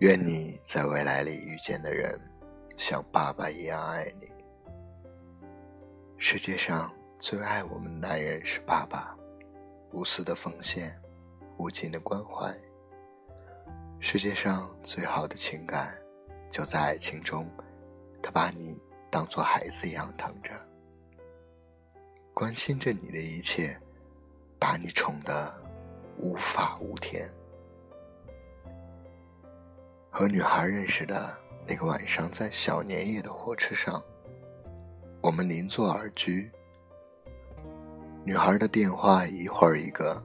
愿你在未来里遇见的人，像爸爸一样爱你。世界上最爱我们的男人是爸爸，无私的奉献，无尽的关怀。世界上最好的情感，就在爱情中，他把你当做孩子一样疼着，关心着你的一切，把你宠得无法无天。和女孩认识的那个晚上，在小年夜的火车上，我们邻座而居。女孩的电话一会儿一个，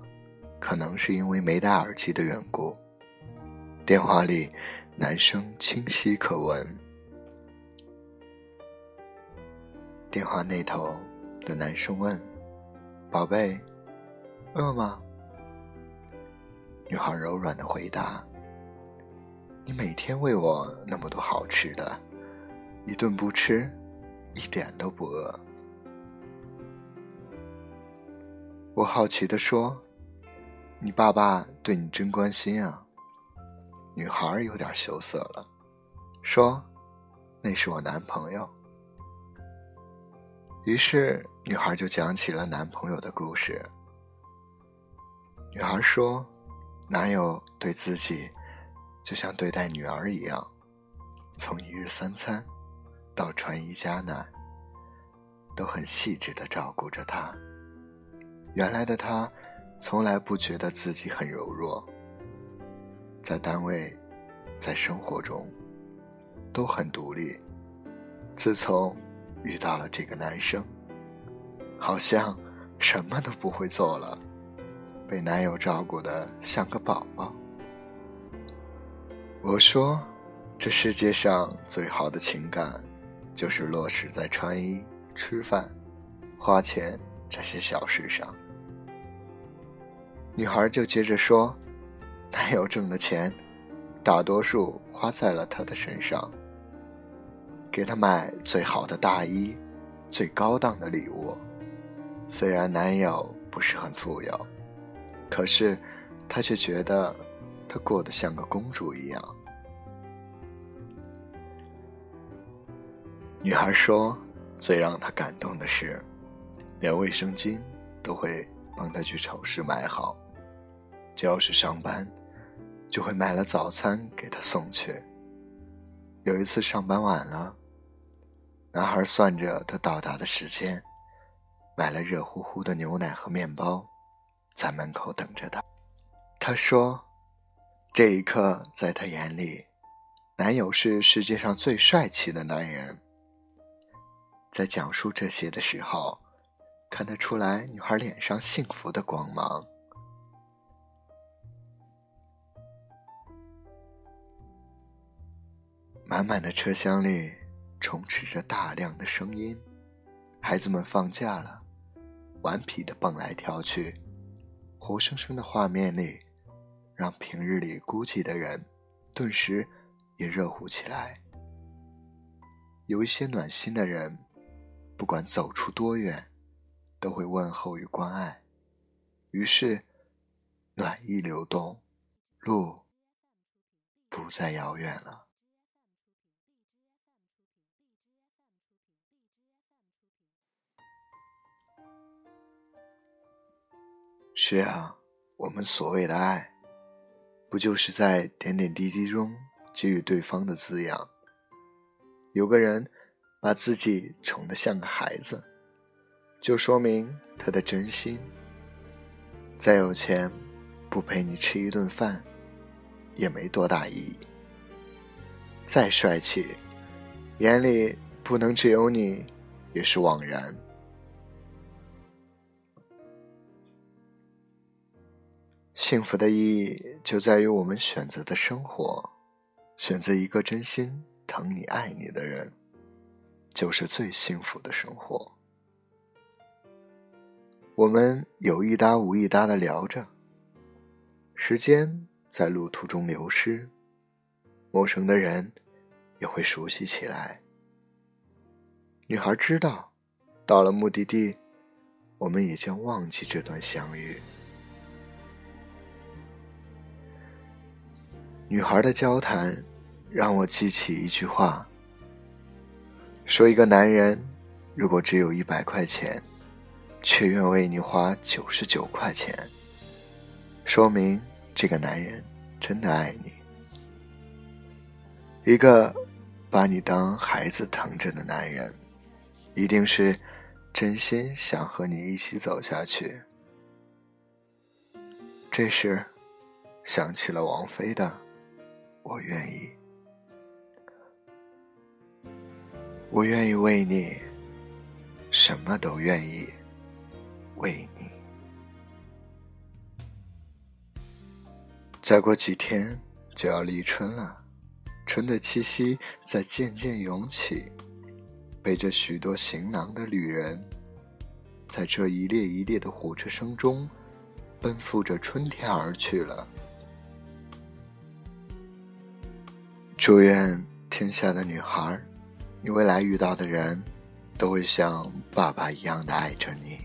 可能是因为没戴耳机的缘故，电话里男声清晰可闻。电话那头的男生问：“宝贝，饿吗？”女孩柔软的回答。你每天喂我那么多好吃的，一顿不吃，一点都不饿。我好奇的说：“你爸爸对你真关心啊。”女孩有点羞涩了，说：“那是我男朋友。”于是女孩就讲起了男朋友的故事。女孩说：“男友对自己……”就像对待女儿一样，从一日三餐到穿衣加暖，都很细致的照顾着她。原来的她，从来不觉得自己很柔弱，在单位，在生活中，都很独立。自从遇到了这个男生，好像什么都不会做了，被男友照顾的像个宝宝。我说，这世界上最好的情感，就是落实在穿衣、吃饭、花钱这些小事上。女孩就接着说，男友挣的钱，大多数花在了她的身上，给她买最好的大衣、最高档的礼物。虽然男友不是很富有，可是她却觉得。她过得像个公主一样。女孩说：“最让她感动的是，连卫生巾都会帮她去超市买好。只要是上班，就会买了早餐给她送去。有一次上班晚了，男孩算着她到达的时间，买了热乎乎的牛奶和面包，在门口等着她。他说。”这一刻，在他眼里，男友是世界上最帅气的男人。在讲述这些的时候，看得出来女孩脸上幸福的光芒。满满的车厢里充斥着大量的声音，孩子们放假了，顽皮的蹦来跳去，活生生的画面里。让平日里孤寂的人，顿时也热乎起来。有一些暖心的人，不管走出多远，都会问候与关爱。于是，暖意流动，路不再遥远了。是啊，我们所谓的爱。不就是在点点滴滴中给予对方的滋养？有个人把自己宠得像个孩子，就说明他的真心。再有钱，不陪你吃一顿饭，也没多大意义。再帅气，眼里不能只有你，也是枉然。幸福的意义就在于我们选择的生活，选择一个真心疼你、爱你的人，就是最幸福的生活。我们有一搭无一搭的聊着，时间在路途中流失，陌生的人也会熟悉起来。女孩知道，到了目的地，我们也将忘记这段相遇。女孩的交谈让我记起一句话：说一个男人如果只有一百块钱，却愿为你花九十九块钱，说明这个男人真的爱你。一个把你当孩子疼着的男人，一定是真心想和你一起走下去。这时，想起了王菲的《我愿意》，我愿意为你，什么都愿意为你。再过几天就要立春了。春的气息在渐渐涌起，背着许多行囊的旅人，在这一列一列的火车声中，奔赴着春天而去了。祝愿天下的女孩，你未来遇到的人，都会像爸爸一样的爱着你。